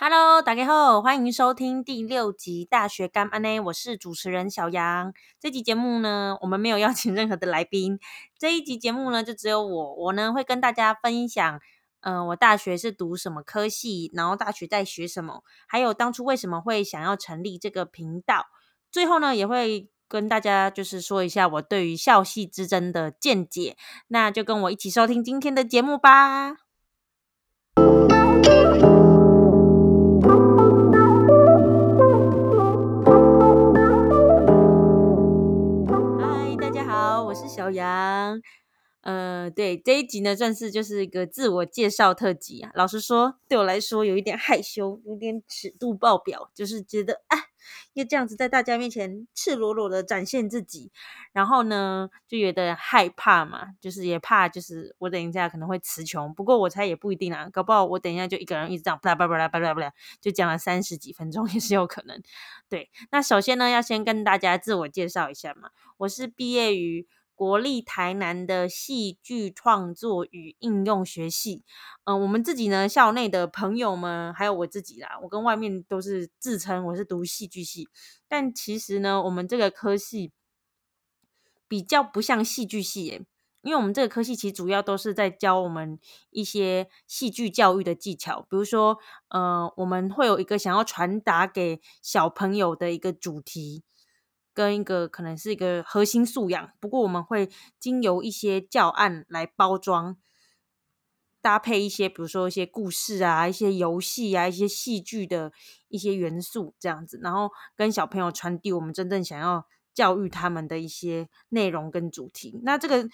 Hello，大家好，欢迎收听第六集《大学干安呢》，我是主持人小杨。这集节目呢，我们没有邀请任何的来宾，这一集节目呢，就只有我，我呢会跟大家分享，嗯、我大学是读什么科系，然后大学在学什么，还有当初为什么会想要成立这个频道。最后呢，也会跟大家就是说一下我对于校系之争的见解。那就跟我一起收听今天的节目吧。小杨。呃，对这一集呢，算是就是一个自我介绍特辑啊。老实说，对我来说有一点害羞，有点尺度爆表，就是觉得啊，要这样子在大家面前赤裸裸的展现自己，然后呢，就有点害怕嘛，就是也怕，就是我等一下可能会词穷。不过我猜也不一定啊，搞不好我等一下就一个人一直这样巴拉巴拉巴拉巴拉，就讲了三十几分钟 也是有可能。对，那首先呢，要先跟大家自我介绍一下嘛，我是毕业于国立台南的戏剧创作与应用学系。嗯、我们自己呢，校内的朋友们，还有我自己啦，我跟外面都是自称我是读戏剧系，但其实呢，我们这个科系比较不像戏剧系耶。因为我们这个科系其实主要都是在教我们一些戏剧教育的技巧，比如说，呃，我们会有一个想要传达给小朋友的一个主题，跟一个可能是一个核心素养。不过我们会经由一些教案来包装，搭配一些比如说一些故事啊、一些游戏啊、一些戏剧的一些元素这样子，然后跟小朋友传递我们真正想要教育他们的一些内容跟主题。那这个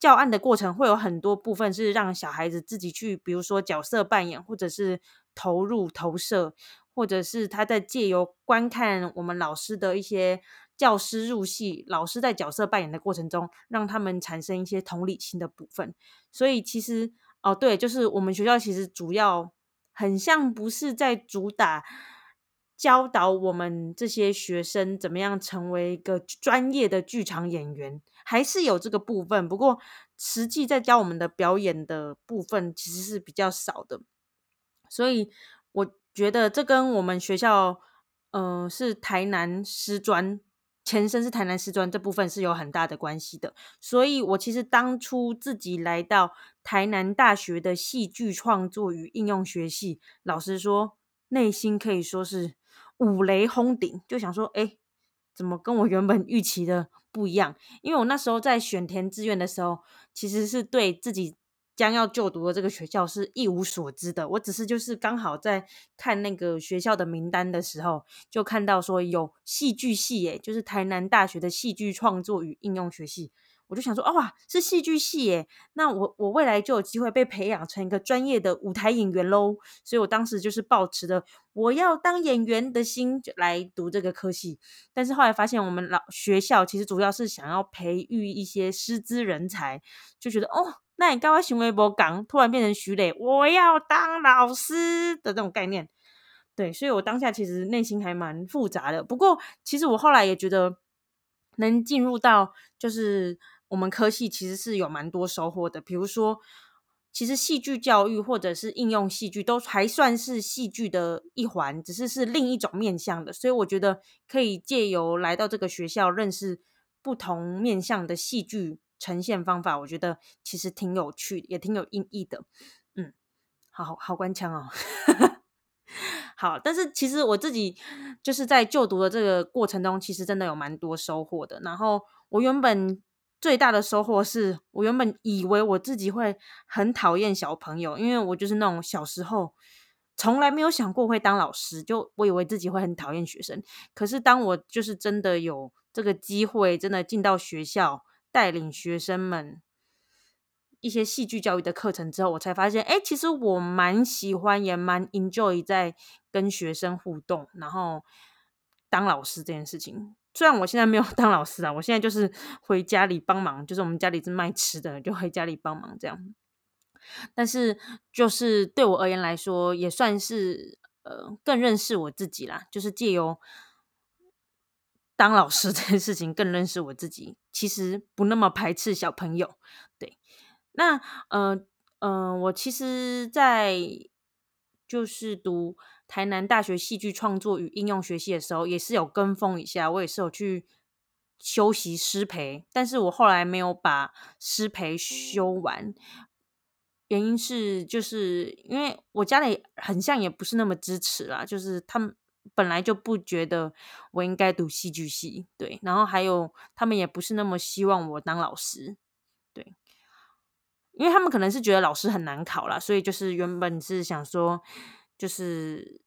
教案的过程会有很多部分是让小孩子自己去，比如说角色扮演，或者是投入投射，或者是他在借由观看我们老师的一些教师入戏，老师在角色扮演的过程中，让他们产生一些同理心的部分。所以其实哦，对，就是我们学校其实主要很像不是在主打教导我们这些学生怎么样成为一个专业的剧场演员，还是有这个部分。不过实际在教我们的表演的部分其实是比较少的，所以我觉得这跟我们学校，嗯、是台南师专。前身是台南师专这部分是有很大的关系的，所以我其实当初自己来到台南大学的戏剧创作与应用学系，老实说，内心可以说是五雷轰顶，就想说，哎，怎么跟我原本预期的不一样？因为我那时候在选填志愿的时候，其实是对自己将要就读的这个学校是一无所知的。我只是就是刚好在看那个学校的名单的时候，就看到说有戏剧系，耶，就是台南大学的戏剧创作与应用学系。我就想说，哦哇，是戏剧系耶，那我我未来就有机会被培养成一个专业的舞台演员喽。所以我当时就是抱持的我要当演员的心就来读这个科系。但是后来发现，我们老学校其实主要是想要培育一些师资人才，就觉得哦，那你刚刚行为不港，突然变成徐磊，我要当老师的这种概念。对，所以我当下其实内心还蛮复杂的。不过，其实我后来也觉得，能进入到就是我们科系，其实是有蛮多收获的。比如说，其实戏剧教育或者是应用戏剧，都还算是戏剧的一环，只是是另一种面向的。所以我觉得可以借由来到这个学校，认识不同面向的戏剧呈现方法，我觉得其实挺有趣，也挺有意义的。嗯，好好官腔哦。好，但是其实我自己就是在就读的这个过程中，其实真的有蛮多收获的。然后我原本最大的收获是我原本以为我自己会很讨厌小朋友，因为我就是那种小时候从来没有想过会当老师，就我以为自己会很讨厌学生。可是当我就是真的有这个机会，真的进到学校带领学生们。一些戏剧教育的课程之后，我才发现，哎，其实我蛮喜欢，也蛮 enjoy 在跟学生互动，然后当老师这件事情。虽然我现在没有 当老师啊，我现在就是回家里帮忙，就是我们家里是卖吃的，就回家里帮忙这样。但是，就是对我而言来说，也算是呃更认识我自己啦，就是借由当老师 这件事情，更认识我自己。其实不那么排斥小朋友，对。那呃呃，我其实，在就是读台南大学戏剧创作与应用学系的时候，也是有跟风一下，我也是有去修习师培，但是我后来没有把师培修完，原因是就是因为我家里很像也不是那么支持啦，就是他们本来就不觉得我应该读戏剧系，对，然后还有他们也不是那么希望我当老师，对。因为他们可能是觉得老师很难考啦，所以就是原本是想说，就是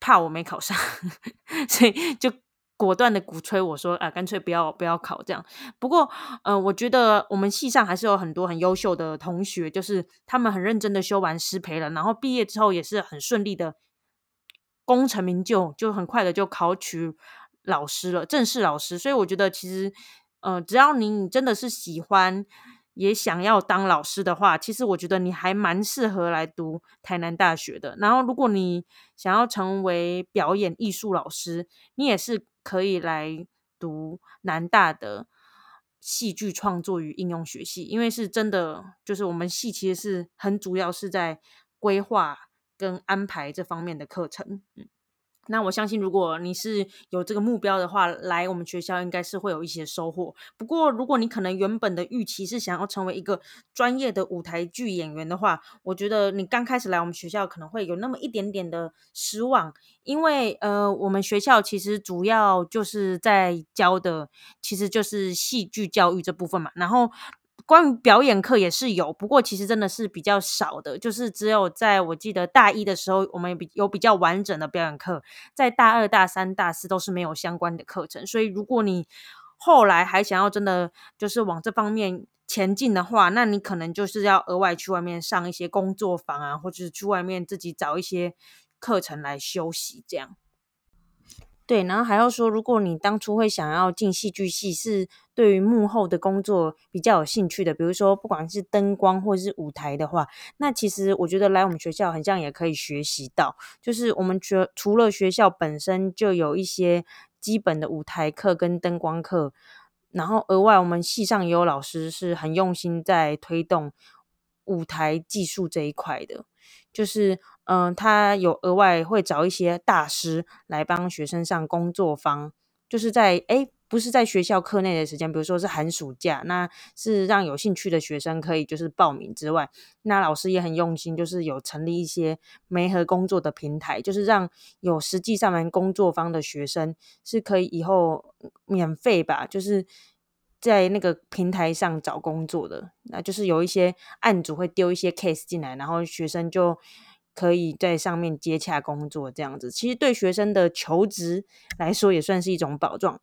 怕我没考上，所以就果断的鼓吹我说啊，干脆不要不要考这样。不过，呃，我觉得我们系上还是有很多很优秀的同学，就是他们很认真的修完师培了，然后毕业之后也是很顺利的功成名就，就很快的就考取老师了，正式老师。所以我觉得其实，呃，只要你真的是喜欢。也想要当老师的话，其实我觉得你还蛮适合来读台南大学的。然后，如果你想要成为表演艺术老师，你也是可以来读南大的戏剧创作与应用学系，因为是真的，就是我们系其实是很主要是在规划跟安排这方面的课程。嗯。那我相信，如果你是有这个目标的话，来我们学校应该是会有一些收获。不过，如果你可能原本的预期是想要成为一个专业的舞台剧演员的话，我觉得你刚开始来我们学校可能会有那么一点点的失望，因为呃，我们学校其实主要就是在教的，其实就是戏剧教育这部分嘛，然后。关于表演课也是有，不过其实真的是比较少的，就是只有在我记得大一的时候，我们比有比较完整的表演课，在大二、大三、大四都是没有相关的课程。所以如果你后来还想要真的就是往这方面前进的话，那你可能就是要额外去外面上一些工作坊啊，或者是去外面自己找一些课程来休息这样。对，然后还要说，如果你当初会想要进戏剧系，是对于幕后的工作比较有兴趣的，比如说不管是灯光或是舞台的话，那其实我觉得来我们学校很像也可以学习到，就是我们学除了学校本身就有一些基本的舞台课跟灯光课，然后额外我们系上也有老师是很用心在推动舞台技术这一块的，就是。嗯，他有额外会找一些大师来帮学生上工作坊，就是在哎，不是在学校课内的时间，比如说是寒暑假，那是让有兴趣的学生可以就是报名之外，那老师也很用心，就是有成立一些媒合工作的平台，就是让有实际上完工作坊的学生是可以以后免费吧，就是在那个平台上找工作的，那就是有一些案主会丢一些 case 进来，然后学生就。可以在上面接洽工作，这样子其实对学生的求职来说也算是一种保障，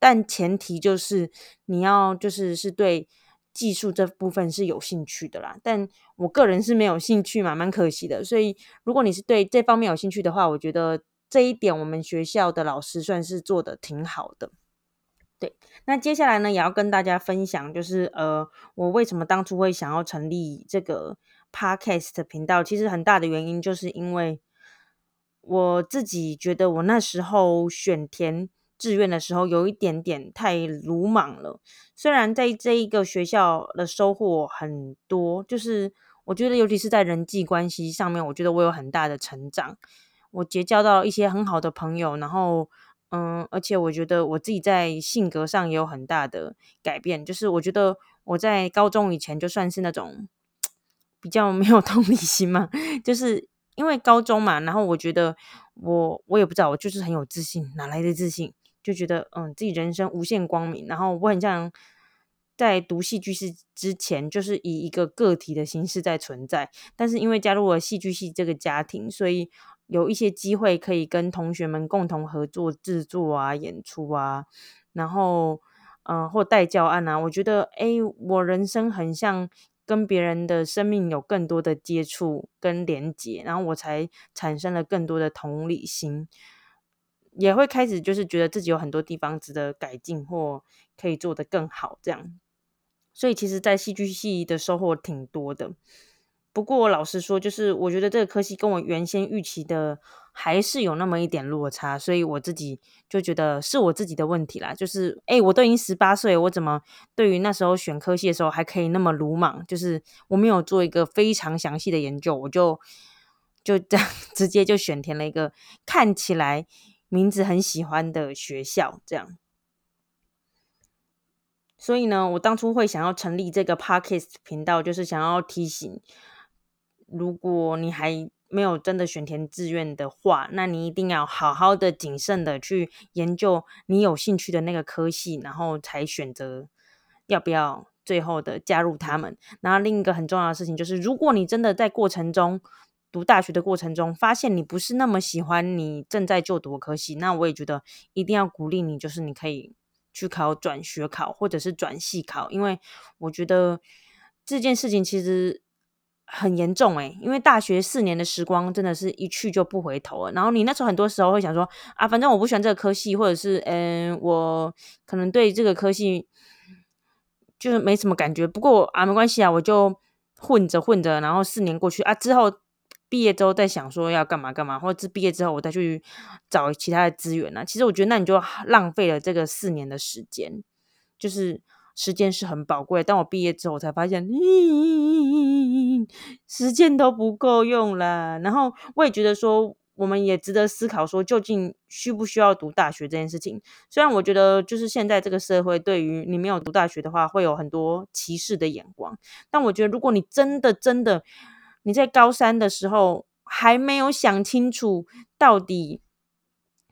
但前提就是你要就是是对技术这部分是有兴趣的啦。但我个人是没有兴趣嘛，蛮可惜的。所以如果你是对这方面有兴趣的话，我觉得这一点我们学校的老师算是做的挺好的。对，那接下来呢，也要跟大家分享，就是呃，我为什么当初会想要成立这个。Podcast 频道其实很大的原因，就是因为我自己觉得我那时候选填志愿的时候有一点点太鲁莽了。虽然在这一个学校的收获很多，就是我觉得尤其是在人际关系上面，我觉得我有很大的成长。我结交到一些很好的朋友，然后嗯，而且我觉得我自己在性格上也有很大的改变。就是我觉得我在高中以前就算是那种。比较没有 同理心嘛，就是因为高中嘛，然后我觉得我我也不知道，我就是很有自信，哪来的自信？就觉得嗯，自己人生无限光明。然后我很像在读戏剧系之前，就是以一个个体的形式在存在，但是因为加入了戏剧系这个家庭，所以有一些机会可以跟同学们共同合作制作啊、演出啊，然后嗯，或带教案啊，我觉得哎，我人生很像。跟别人的生命有更多的接触跟连接，然后我才产生了更多的同理心，也会开始就是觉得自己有很多地方值得改进或可以做得更好，这样。所以其实，在戏剧系的收获挺多的。不过老实说，就是我觉得这个科系跟我原先预期的。还是有那么一点落差，所以我自己就觉得是我自己的问题啦。就是，哎，我都已经十八岁，我怎么对于那时候选科系的时候还可以那么鲁莽？就是我没有做一个非常详细的研究，我就就这样 直接就选填了一个看起来名字很喜欢的学校，这样。所以呢，我当初会想要成立这个 podcast 频道，就是想要提醒，如果你还没有真的选填志愿的话，那你一定要好好的、谨慎的去研究你有兴趣的那个科系，然后才选择要不要最后的加入他们。然后另一个很重要的事情就是，如果你真的在过程中读大学的过程中，发现你不是那么喜欢你正在就读的科系，那我也觉得一定要鼓励你，就是你可以。去考转学考，或者是转系考，因为我觉得这件事情其实很严重诶，因为大学四年的时光真的是一去就不回头了。然后你那时候很多时候会想说啊，反正我不喜欢这个科系，或者是嗯，我可能对这个科系就是没什么感觉。不过啊，没关系啊，我就混着混着，然后四年过去啊之后。毕业之后再想说要干嘛干嘛，或者是毕业之后我再去找其他的资源呢？其实我觉得那你就浪费了这个四年的时间，就是时间是很宝贵。但我毕业之后，才发现，时间都不够用了。然后我也觉得说，我们也值得思考说，究竟需不需要读大学这件事情？虽然我觉得，就是现在这个社会对于你没有读大学的话，会有很多歧视的眼光，但我觉得，如果你真的真的，你在高三的时候还没有想清楚到底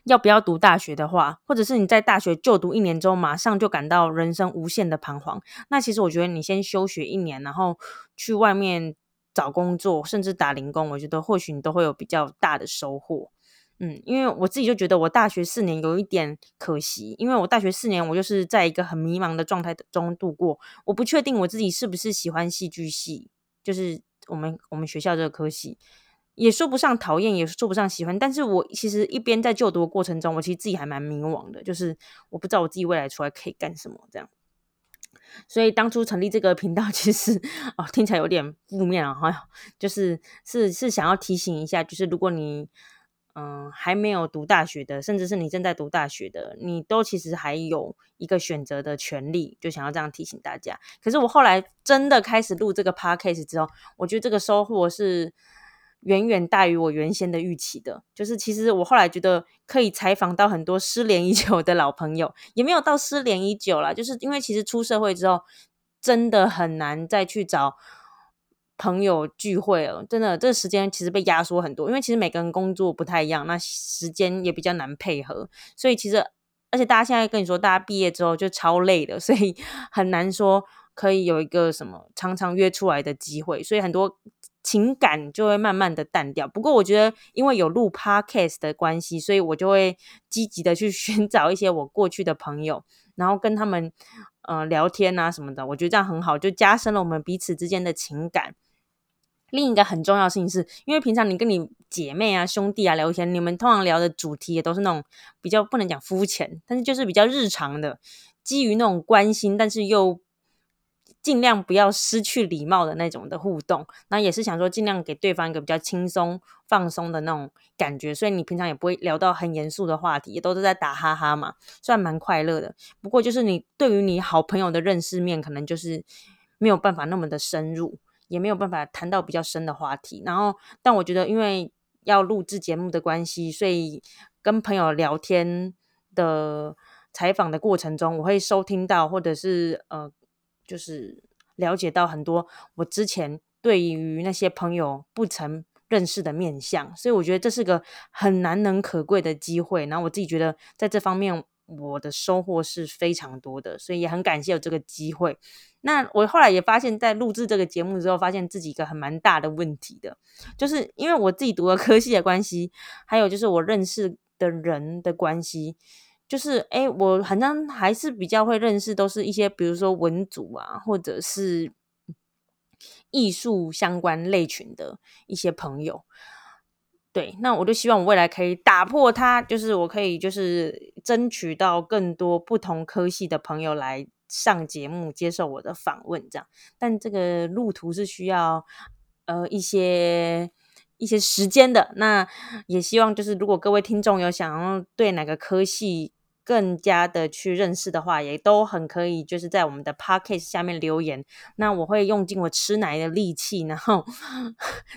要不要读大学的话，或者是你在大学就读一年之后马上就感到人生无限的彷徨，那其实我觉得你先休学一年，然后去外面找工作，甚至打零工，我觉得或许你都会有比较大的收获。嗯，因为我自己就觉得我大学四年有一点可惜，因为我大学四年我就是在一个很迷茫的状态中度过，我不确定我自己是不是喜欢戏剧系，就是。我们我们学校这个科系也说不上讨厌，也说不上喜欢。但是我其实一边在就读的过程中，我其实自己还蛮迷惘的，就是我不知道我自己未来出来可以干什么这样。所以当初成立这个频道，其实哦听起来有点负面啊，哈，就是是是想要提醒一下，就是如果你。嗯，还没有读大学的，甚至是你正在读大学的，你都其实还有一个选择的权利，就想要这样提醒大家。可是我后来真的开始录这个 podcast 之后，我觉得这个收获是远远大于我原先的预期的。就是其实我后来觉得可以采访到很多失联已久的老朋友，也没有到失联已久啦，就是因为其实出社会之后，真的很难再去找。朋友聚会了，真的，这个时间其实被压缩很多，因为其实每个人工作不太一样，那时间也比较难配合，所以其实，而且大家现在跟你说，大家毕业之后就超累的，所以 很难说可以有一个什么常常约出来的机会，所以很多情感就会慢慢的淡掉。不过我觉得，因为有录 podcast 的关系，所以我就会积极的去 寻找一些我过去的朋友，然后跟他们呃聊天啊什么的，我觉得这样很好，就加深了我们彼此之间的情感。另一个很重要的事情是，因为平常你跟你姐妹啊、兄弟啊聊天，你们通常聊的主题也都是那种比较不能讲肤浅，但是就是比较日常的，基于那种关心，但是又尽量不要失去礼貌的那种的互动。那也是想说，尽量给对方一个比较轻松、放松的那种感觉。所以你平常也不会聊到很严肃的话题，也都是在打哈哈嘛，算蛮快乐的。不过就是你对于你好朋友的认识面，可能就是没有办法那么的深入。也没有办法谈到比较深的话题，然后，但我觉得因为要录制节目的关系，所以跟朋友聊天的采访的过程中，我会收听到或者是呃，就是了解到很多我之前对于那些朋友不曾认识的面相，所以我觉得这是个很难能可贵的机会。然后我自己觉得在这方面。我的收获是非常多的，所以也很感谢有这个机会。那我后来也发现，在录制这个节目之后，发现自己一个很蛮大的问题的，就是因为我自己读了科系的关系，还有就是我认识的人的关系，就是哎，我好像还是比较会认识，都是一些比如说文组啊，或者是艺术相关类群的一些朋友。对，那我就希望我未来可以打破它，就是我可以就是争取到更多不同科系的朋友来上节目接受我的访问，这样。但这个路途是需要呃一些一些时间的。那也希望就是如果各位听众有想要对哪个科系更加的去认识的话，也都很可以，就是在我们的 podcast 下面留言。那我会用尽我吃奶的力气，然后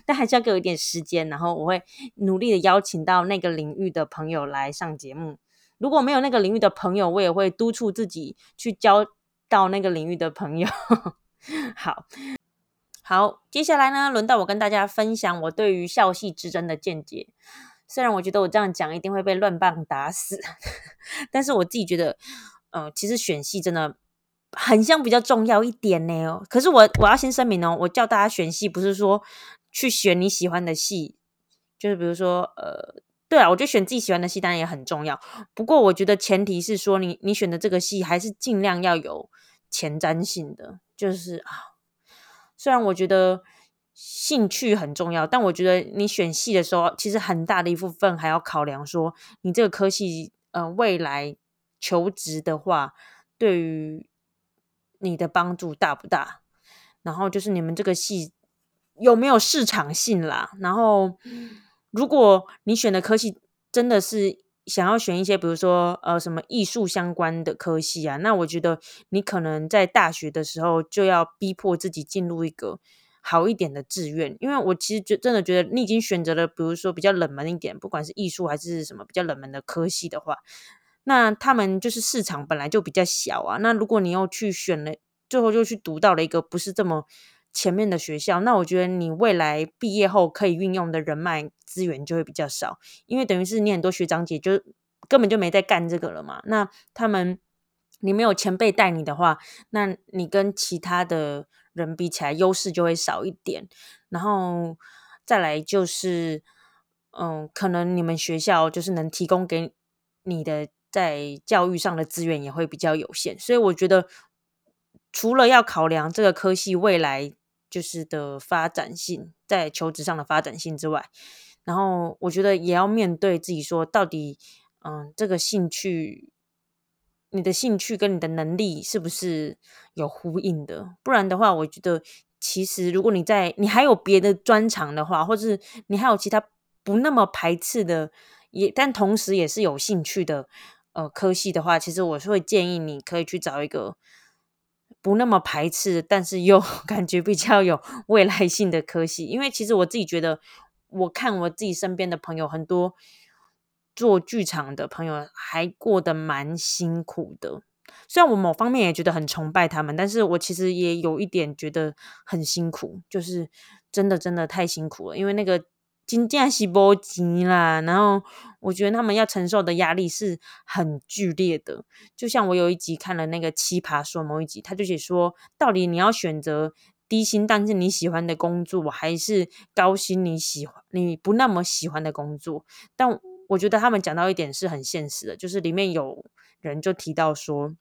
但还是要给我一点时间，然后我会努力的邀请到那个领域的朋友来上节目。如果没有那个领域的朋友，我也会督促自己去交到那个领域的朋友。好好，接下来呢，轮到我跟大家分享我对于校系之争的见解。虽然我觉得我这样讲一定会被乱棒打死，但是我自己觉得，嗯，其实选戏真的很像比较重要一点呢。可是我我要先声明哦，我叫大家选戏不是说去选你喜欢的戏，就是比如说，呃，对啊，我觉得选自己喜欢的戏当然也很重要。不过我觉得前提是说，你你选的这个戏还是尽量要有前瞻性的，就是啊，虽然我觉得。兴趣很重要，但我觉得你选系的时候，其实很大的一部分还要考量说，你这个科系，呃，未来求职的话，对于你的帮助大不大？然后就是你们这个系有没有市场性啦？然后，如果你选的科系真的是想要选一些，比如说呃什么艺术相关的科系啊，那我觉得你可能在大学的时候就要逼迫自己进入一个。好一点的志愿，因为我其实觉真的觉得你已经选择了，比如说比较冷门一点，不管是艺术还是什么比较冷门的科系的话，那他们就是市场本来就比较小啊。那如果你又去选了，最后就去读到了一个不是这么前面的学校，那我觉得你未来毕业后可以运用的人脉资源就会比较少，因为等于是你很多学长姐就根本就没在干这个了嘛。那他们你没有前辈带你的话，那你跟其他的。人比起来优势就会少一点，然后再来就是，嗯，可能你们学校就是能提供给你的在教育上的资源也会比较有限，所以我觉得除了要考量这个科系未来就是的发展性，在求职上的发展性之外，然后我觉得也要面对自己说，到底嗯，这个兴趣。你的兴趣跟你的能力是不是有呼应的？不然的话，我觉得其实如果你在你还有别的专长的话，或是你还有其他不那么排斥的，也但同时也是有兴趣的呃科系的话，其实我是会建议你可以去找一个不那么排斥，但是又 感觉比较有未来性的科系。因为其实我自己觉得，我看我自己身边的朋友很多。做剧场的朋友还过得蛮辛苦的，虽然我某方面也觉得很崇拜他们，但是我其实也有一点觉得很辛苦，就是真的真的太辛苦了，因为那个金价是波及啦，然后我觉得他们要承受的压力是很剧烈的。就像我有一集看了那个奇葩说某一集，他就写说，到底你要选择低薪但是你喜欢的工作，还是高薪你喜欢你不那么喜欢的工作？但我觉得他们讲到一点是很现实的，就是里面有人就提到说，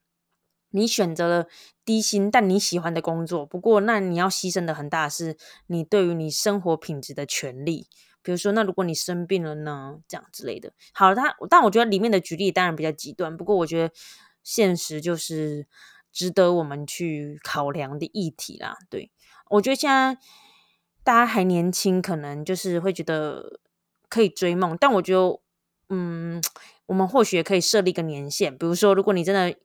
你选择了低薪但你喜欢的工作，不过那你要牺牲的很大是你对于你生活品质的权利，比如说那如果你生病了呢，这样之类的。好，他但我觉得里面的举例当然比较极端，不过我觉得现实就是值得我们去考量的议题啦。对我觉得现在大家还年轻，可能就是会觉得可以追梦，但我觉得。嗯，我们或许也可以设立一个年限，比如说，如果你真的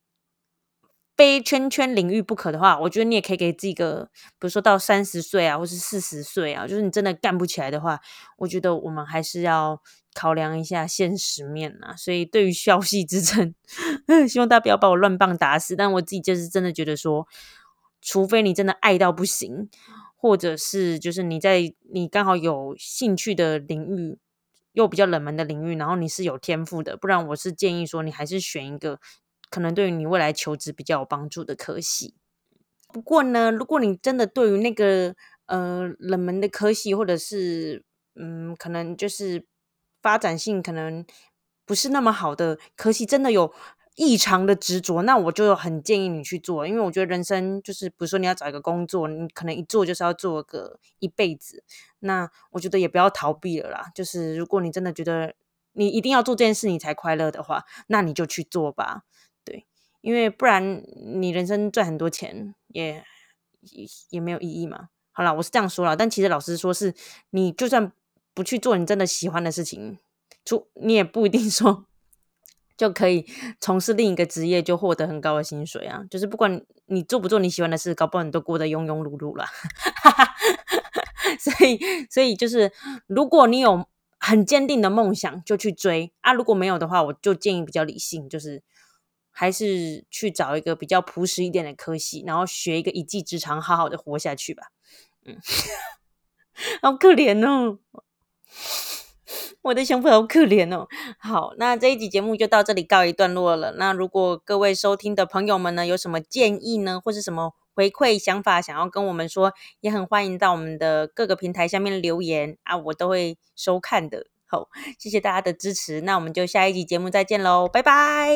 非圈圈领域不可的话，我觉得你也可以给自己一个，比如说到三十岁啊，或是四十岁啊，就是你真的干不起来的话，我觉得我们还是要考量一下现实面啊。所以，对于消息之争，希望大家不要把我乱棒打死。但我自己就是真的觉得说，除非你真的爱到不行，或者是就是你在你刚好有兴趣的领域。又比较冷门的领域，然后你是有天赋的，不然我是建议说你还是选一个可能对于你未来求职比较有帮助的科系。不过呢，如果你真的对于那个呃冷门的科系，或者是嗯可能就是发展性可能不是那么好的科系，真的有。异常的执着，那我就很建议你去做，因为我觉得人生就是，比如说你要找一个工作，你可能一做就是要做个一辈子，那我觉得也不要逃避了啦。就是如果你真的觉得你一定要做这件事你才快乐的话，那你就去做吧。对，因为不然你人生赚很多钱也也也没有意义嘛。好了，我是这样说了，但其实老师说是你就算不去做你真的喜欢的事情，出你也不一定说。就可以从事另一个职业，就获得很高的薪水啊！就是不管你做不做你喜欢的事，搞不好你都过得庸庸碌碌了。所以，所以就是，如果你有很坚定的梦想，就去追啊！如果没有的话，我就建议比较理性，就是还是去找一个比较朴实一点的科系，然后学一个一技之长，好好的活下去吧。嗯，好可怜哦。我的想法好可怜哦。好，那这一集节目就到这里告一段落了。那如果各位收听的朋友们呢，有什么建议呢，或是什么回馈想法想要跟我们说，也很欢迎到我们的各个平台下面留言啊，我都会收看的。好，谢谢大家的支持。那我们就下一集节目再见喽，拜拜。